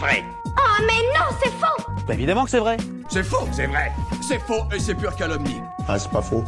vrai. Oh mais non, c'est faux Bah évidemment que c'est vrai. C'est faux, c'est vrai. C'est faux et c'est pure calomnie. Ah, c'est pas faux.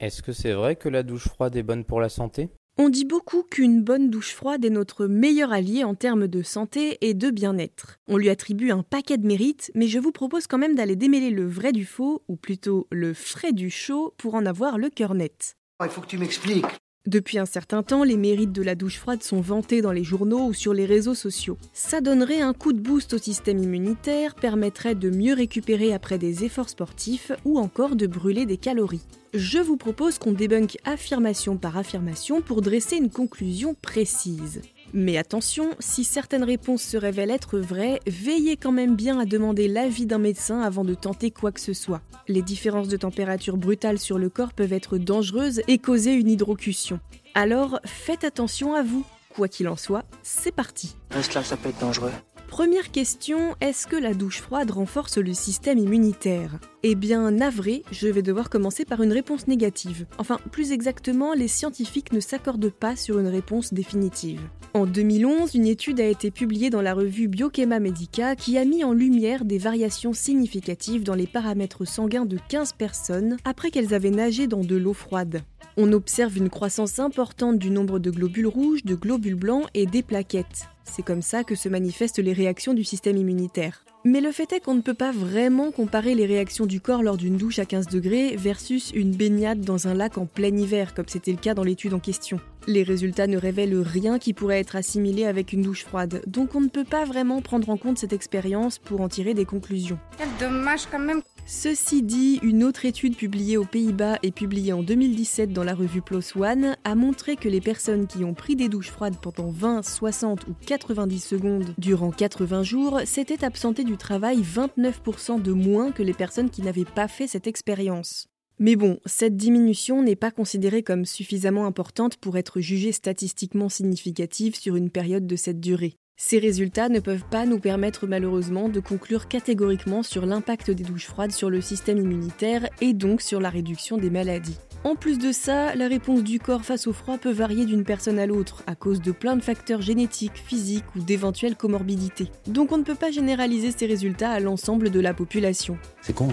Est-ce que c'est vrai que la douche froide est bonne pour la santé? On dit beaucoup qu'une bonne douche froide est notre meilleur allié en termes de santé et de bien-être. On lui attribue un paquet de mérites, mais je vous propose quand même d'aller démêler le vrai du faux, ou plutôt le frais du chaud, pour en avoir le cœur net. Il faut que tu m'expliques. Depuis un certain temps, les mérites de la douche froide sont vantés dans les journaux ou sur les réseaux sociaux. Ça donnerait un coup de boost au système immunitaire, permettrait de mieux récupérer après des efforts sportifs ou encore de brûler des calories. Je vous propose qu'on débunk affirmation par affirmation pour dresser une conclusion précise. Mais attention, si certaines réponses se révèlent être vraies, veillez quand même bien à demander l'avis d'un médecin avant de tenter quoi que ce soit. Les différences de température brutales sur le corps peuvent être dangereuses et causer une hydrocution. Alors faites attention à vous. Quoi qu'il en soit, c'est parti. Reste là, ça peut être dangereux. Première question, est-ce que la douche froide renforce le système immunitaire? Eh bien, navré, je vais devoir commencer par une réponse négative. Enfin, plus exactement, les scientifiques ne s'accordent pas sur une réponse définitive. En 2011, une étude a été publiée dans la revue Biochema Medica qui a mis en lumière des variations significatives dans les paramètres sanguins de 15 personnes après qu'elles avaient nagé dans de l'eau froide. On observe une croissance importante du nombre de globules rouges, de globules blancs et des plaquettes. C'est comme ça que se manifestent les réactions du système immunitaire. Mais le fait est qu'on ne peut pas vraiment comparer les réactions du corps lors d'une douche à 15 degrés versus une baignade dans un lac en plein hiver, comme c'était le cas dans l'étude en question. Les résultats ne révèlent rien qui pourrait être assimilé avec une douche froide, donc on ne peut pas vraiment prendre en compte cette expérience pour en tirer des conclusions. Quel dommage quand même. Ceci dit, une autre étude publiée aux Pays-Bas et publiée en 2017 dans la revue PLOS ONE a montré que les personnes qui ont pris des douches froides pendant 20, 60 ou 90 secondes durant 80 jours s'étaient absentées du travail 29% de moins que les personnes qui n'avaient pas fait cette expérience. Mais bon, cette diminution n'est pas considérée comme suffisamment importante pour être jugée statistiquement significative sur une période de cette durée. Ces résultats ne peuvent pas nous permettre malheureusement de conclure catégoriquement sur l'impact des douches froides sur le système immunitaire et donc sur la réduction des maladies. En plus de ça, la réponse du corps face au froid peut varier d'une personne à l'autre à cause de plein de facteurs génétiques, physiques ou d'éventuelles comorbidités. Donc on ne peut pas généraliser ces résultats à l'ensemble de la population. C'est con.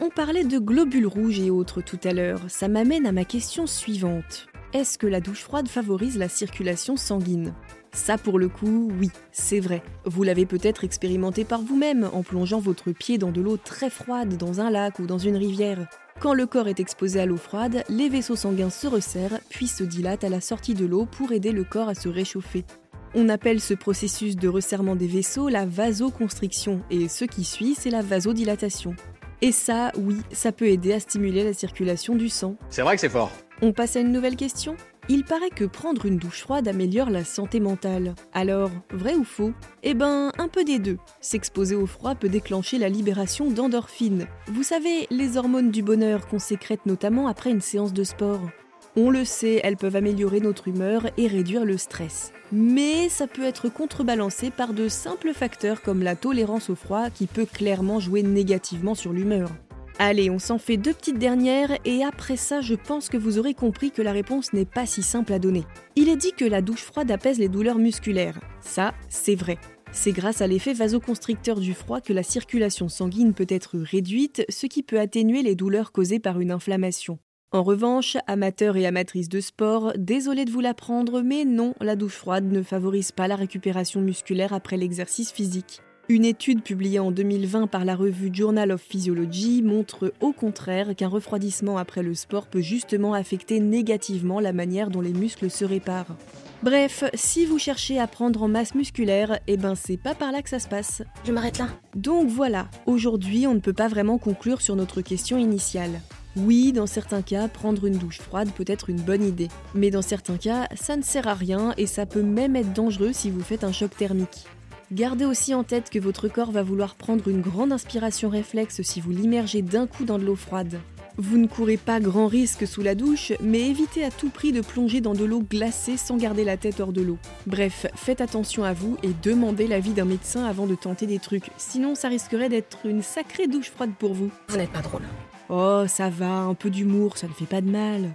On parlait de globules rouges et autres tout à l'heure, ça m'amène à ma question suivante. Est-ce que la douche froide favorise la circulation sanguine? Ça pour le coup, oui, c'est vrai. Vous l'avez peut-être expérimenté par vous-même en plongeant votre pied dans de l'eau très froide dans un lac ou dans une rivière. Quand le corps est exposé à l'eau froide, les vaisseaux sanguins se resserrent puis se dilatent à la sortie de l'eau pour aider le corps à se réchauffer. On appelle ce processus de resserrement des vaisseaux la vasoconstriction et ce qui suit, c'est la vasodilatation. Et ça, oui, ça peut aider à stimuler la circulation du sang. C'est vrai que c'est fort. On passe à une nouvelle question? Il paraît que prendre une douche froide améliore la santé mentale. Alors, vrai ou faux? Eh ben, un peu des deux. S'exposer au froid peut déclencher la libération d'endorphines. Vous savez, les hormones du bonheur qu'on sécrète notamment après une séance de sport. On le sait, elles peuvent améliorer notre humeur et réduire le stress. Mais ça peut être contrebalancé par de simples facteurs comme la tolérance au froid qui peut clairement jouer négativement sur l'humeur. Allez, on s'en fait deux petites dernières et après ça, je pense que vous aurez compris que la réponse n'est pas si simple à donner. Il est dit que la douche froide apaise les douleurs musculaires. Ça, c'est vrai. C'est grâce à l'effet vasoconstricteur du froid que la circulation sanguine peut être réduite, ce qui peut atténuer les douleurs causées par une inflammation. En revanche, amateurs et amatrices de sport, désolé de vous l'apprendre, mais non, la douche froide ne favorise pas la récupération musculaire après l'exercice physique. Une étude publiée en 2020 par la revue Journal of Physiology montre au contraire qu'un refroidissement après le sport peut justement affecter négativement la manière dont les muscles se réparent. Bref, si vous cherchez à prendre en masse musculaire, eh ben c'est pas par là que ça se passe. Je m'arrête là. Donc voilà, aujourd'hui on ne peut pas vraiment conclure sur notre question initiale. Oui, dans certains cas, prendre une douche froide peut être une bonne idée. Mais dans certains cas, ça ne sert à rien et ça peut même être dangereux si vous faites un choc thermique. Gardez aussi en tête que votre corps va vouloir prendre une grande inspiration réflexe si vous l'immergez d'un coup dans de l'eau froide. Vous ne courez pas grand risque sous la douche, mais évitez à tout prix de plonger dans de l'eau glacée sans garder la tête hors de l'eau. Bref, faites attention à vous et demandez l'avis d'un médecin avant de tenter des trucs, sinon ça risquerait d'être une sacrée douche froide pour vous. Vous n'êtes pas drôle. Oh, ça va, un peu d'humour, ça ne fait pas de mal.